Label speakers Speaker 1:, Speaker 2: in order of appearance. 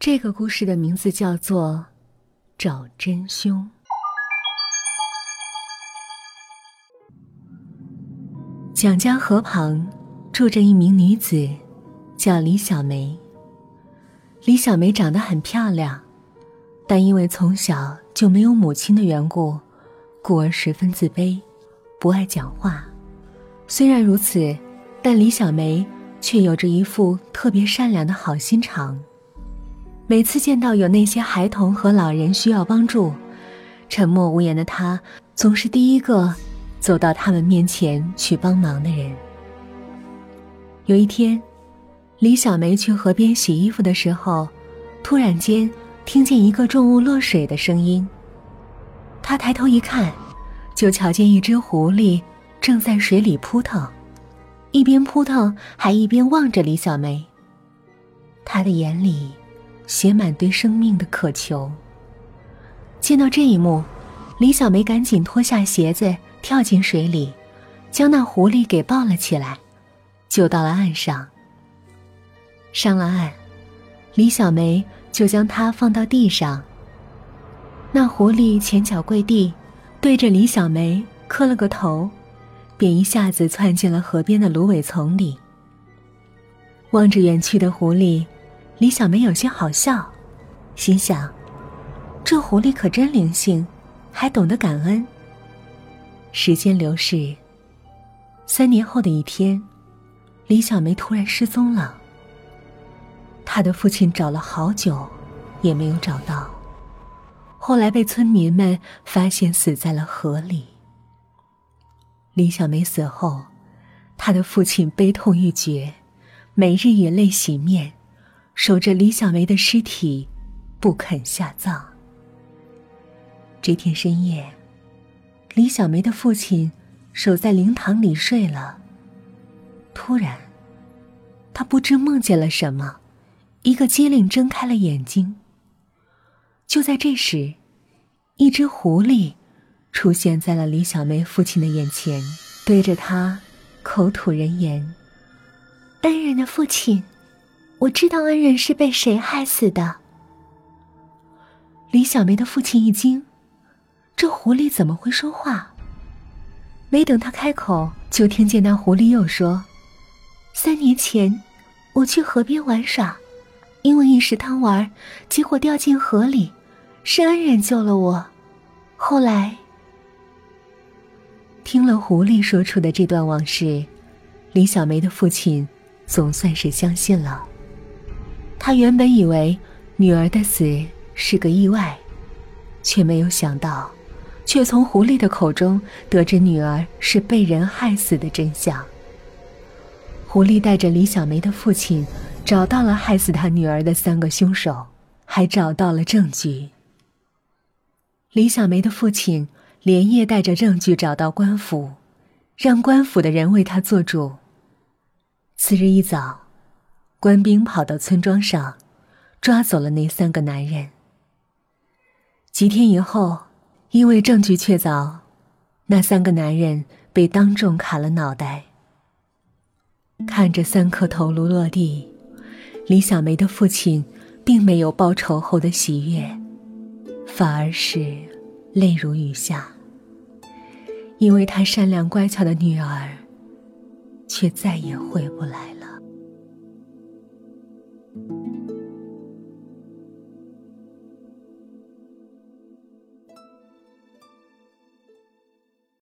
Speaker 1: 这个故事的名字叫做《找真凶》。蒋家河旁住着一名女子，叫李小梅。李小梅长得很漂亮，但因为从小就没有母亲的缘故，故而十分自卑，不爱讲话。虽然如此，但李小梅却有着一副特别善良的好心肠。每次见到有那些孩童和老人需要帮助，沉默无言的他总是第一个走到他们面前去帮忙的人。有一天，李小梅去河边洗衣服的时候，突然间听见一个重物落水的声音。她抬头一看，就瞧见一只狐狸正在水里扑腾，一边扑腾还一边望着李小梅。她的眼里。写满对生命的渴求。见到这一幕，李小梅赶紧脱下鞋子，跳进水里，将那狐狸给抱了起来，救到了岸上。上了岸，李小梅就将它放到地上。那狐狸前脚跪地，对着李小梅磕了个头，便一下子窜进了河边的芦苇丛里。望着远去的狐狸。李小梅有些好笑，心想：“这狐狸可真灵性，还懂得感恩。”时间流逝，三年后的一天，李小梅突然失踪了。她的父亲找了好久，也没有找到。后来被村民们发现死在了河里。李小梅死后，她的父亲悲痛欲绝，每日以泪洗面。守着李小梅的尸体，不肯下葬。这天深夜，李小梅的父亲守在灵堂里睡了。突然，他不知梦见了什么，一个机灵睁开了眼睛。就在这时，一只狐狸出现在了李小梅父亲的眼前，对着他口吐人言：“
Speaker 2: 恩人的父亲。”我知道恩人是被谁害死的。
Speaker 1: 李小梅的父亲一惊，这狐狸怎么会说话？没等他开口，就听见那狐狸又说：“
Speaker 2: 三年前，我去河边玩耍，因为一时贪玩，结果掉进河里，是恩人救了我。后来，
Speaker 1: 听了狐狸说出的这段往事，李小梅的父亲总算是相信了。他原本以为女儿的死是个意外，却没有想到，却从狐狸的口中得知女儿是被人害死的真相。狐狸带着李小梅的父亲，找到了害死他女儿的三个凶手，还找到了证据。李小梅的父亲连夜带着证据找到官府，让官府的人为他做主。次日一早。官兵跑到村庄上，抓走了那三个男人。几天以后，因为证据确凿，那三个男人被当众砍了脑袋。看着三颗头颅落地，李小梅的父亲并没有报仇后的喜悦，反而是泪如雨下，因为他善良乖巧的女儿，却再也回不来了。